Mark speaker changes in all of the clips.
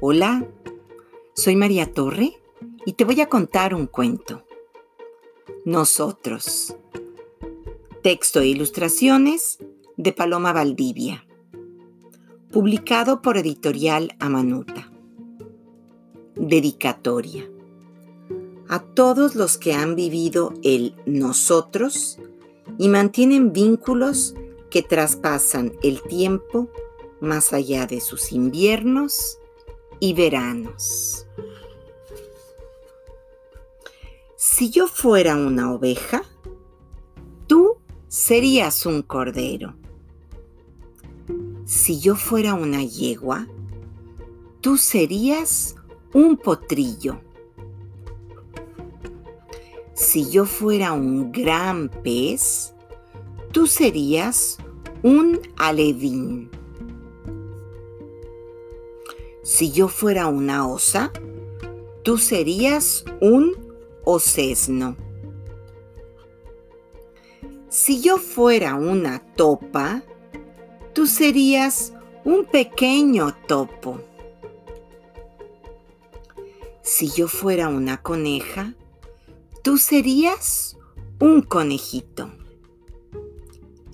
Speaker 1: Hola, soy María Torre y te voy a contar un cuento. Nosotros. Texto e ilustraciones de Paloma Valdivia. Publicado por Editorial Amanuta. Dedicatoria. A todos los que han vivido el nosotros y mantienen vínculos que traspasan el tiempo más allá de sus inviernos y veranos. Si yo fuera una oveja, tú serías un cordero. Si yo fuera una yegua, tú serías un potrillo. Si yo fuera un gran pez, tú serías un alevín. Si yo fuera una osa, tú serías un osesno. Si yo fuera una topa, tú serías un pequeño topo. Si yo fuera una coneja, tú serías un conejito.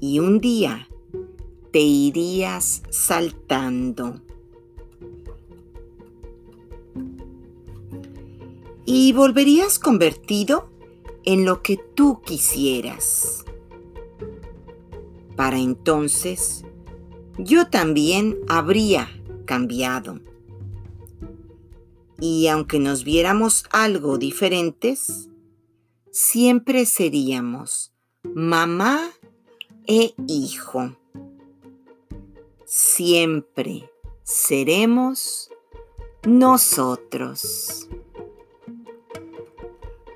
Speaker 1: Y un día te irías saltando y volverías convertido en lo que tú quisieras. Para entonces, yo también habría cambiado. Y aunque nos viéramos algo diferentes, siempre seríamos mamá e hijo. Siempre seremos nosotros